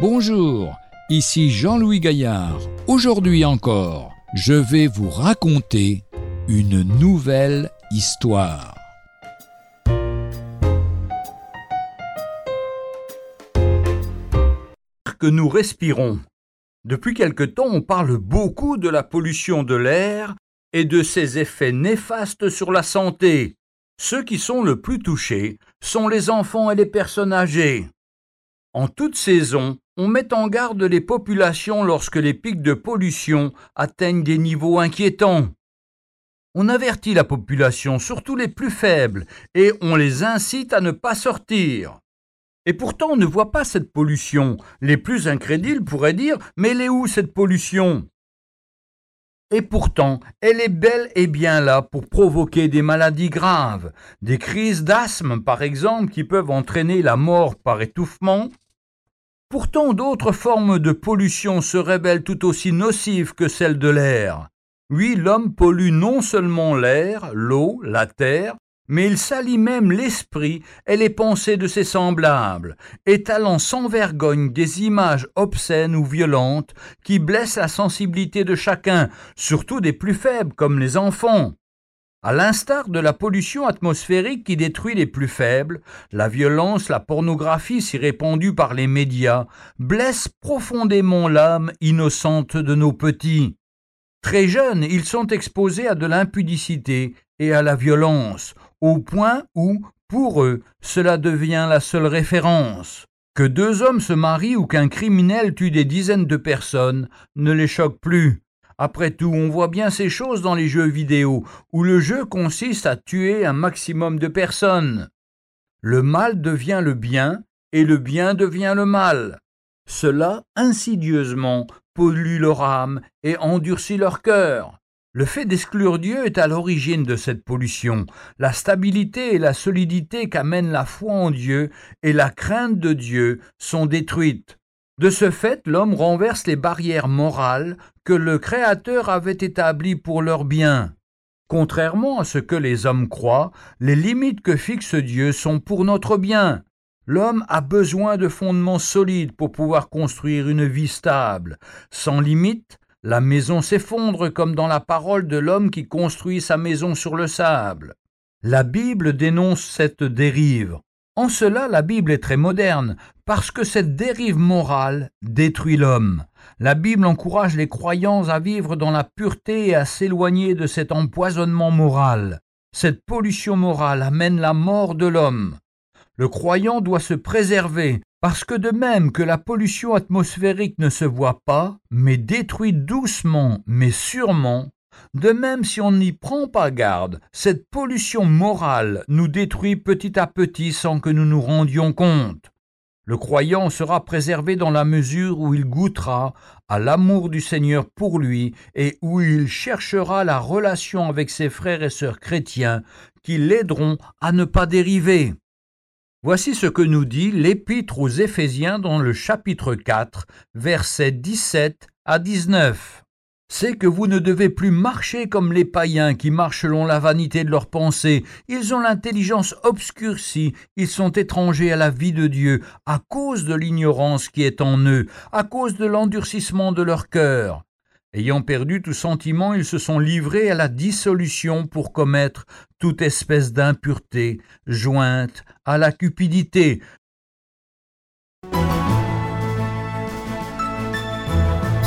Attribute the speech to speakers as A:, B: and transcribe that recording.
A: Bonjour, ici Jean-Louis Gaillard. Aujourd'hui encore, je vais vous raconter une nouvelle histoire.
B: que nous respirons. Depuis quelque temps, on parle beaucoup de la pollution de l'air et de ses effets néfastes sur la santé. Ceux qui sont le plus touchés sont les enfants et les personnes âgées. En toute saison, on met en garde les populations lorsque les pics de pollution atteignent des niveaux inquiétants. On avertit la population, surtout les plus faibles, et on les incite à ne pas sortir. Et pourtant on ne voit pas cette pollution. Les plus incrédules pourraient dire Mais elle est où cette pollution? Et pourtant, elle est belle et bien là pour provoquer des maladies graves, des crises d'asthme par exemple qui peuvent entraîner la mort par étouffement. Pourtant d'autres formes de pollution se révèlent tout aussi nocives que celles de l'air. Oui, l'homme pollue non seulement l'air, l'eau, la terre, mais il salit même l'esprit et les pensées de ses semblables, étalant sans vergogne des images obscènes ou violentes qui blessent la sensibilité de chacun, surtout des plus faibles comme les enfants. À l'instar de la pollution atmosphérique qui détruit les plus faibles, la violence, la pornographie si répandue par les médias blessent profondément l'âme innocente de nos petits. Très jeunes, ils sont exposés à de l'impudicité et à la violence, au point où, pour eux, cela devient la seule référence. Que deux hommes se marient ou qu'un criminel tue des dizaines de personnes ne les choque plus. Après tout, on voit bien ces choses dans les jeux vidéo, où le jeu consiste à tuer un maximum de personnes. Le mal devient le bien, et le bien devient le mal. Cela, insidieusement, pollue leur âme et endurcit leur cœur. Le fait d'exclure Dieu est à l'origine de cette pollution. La stabilité et la solidité qu'amène la foi en Dieu et la crainte de Dieu sont détruites. De ce fait, l'homme renverse les barrières morales le Créateur avait établies pour leur bien. Contrairement à ce que les hommes croient, les limites que fixe Dieu sont pour notre bien. L'homme a besoin de fondements solides pour pouvoir construire une vie stable. Sans limite, la maison s'effondre comme dans la parole de l'homme qui construit sa maison sur le sable. La Bible dénonce cette dérive. En cela, la Bible est très moderne, parce que cette dérive morale détruit l'homme. La Bible encourage les croyants à vivre dans la pureté et à s'éloigner de cet empoisonnement moral. Cette pollution morale amène la mort de l'homme. Le croyant doit se préserver, parce que de même que la pollution atmosphérique ne se voit pas, mais détruit doucement mais sûrement, de même si on n'y prend pas garde, cette pollution morale nous détruit petit à petit sans que nous nous rendions compte. Le croyant sera préservé dans la mesure où il goûtera à l'amour du Seigneur pour lui et où il cherchera la relation avec ses frères et sœurs chrétiens qui l'aideront à ne pas dériver. Voici ce que nous dit l'Épître aux Éphésiens dans le chapitre 4, versets 17 à 19. C'est que vous ne devez plus marcher comme les païens qui marchent selon la vanité de leurs pensées. Ils ont l'intelligence obscurcie, ils sont étrangers à la vie de Dieu à cause de l'ignorance qui est en eux, à cause de l'endurcissement de leur cœur. Ayant perdu tout sentiment, ils se sont livrés à la dissolution pour commettre toute espèce d'impureté, jointe à la cupidité.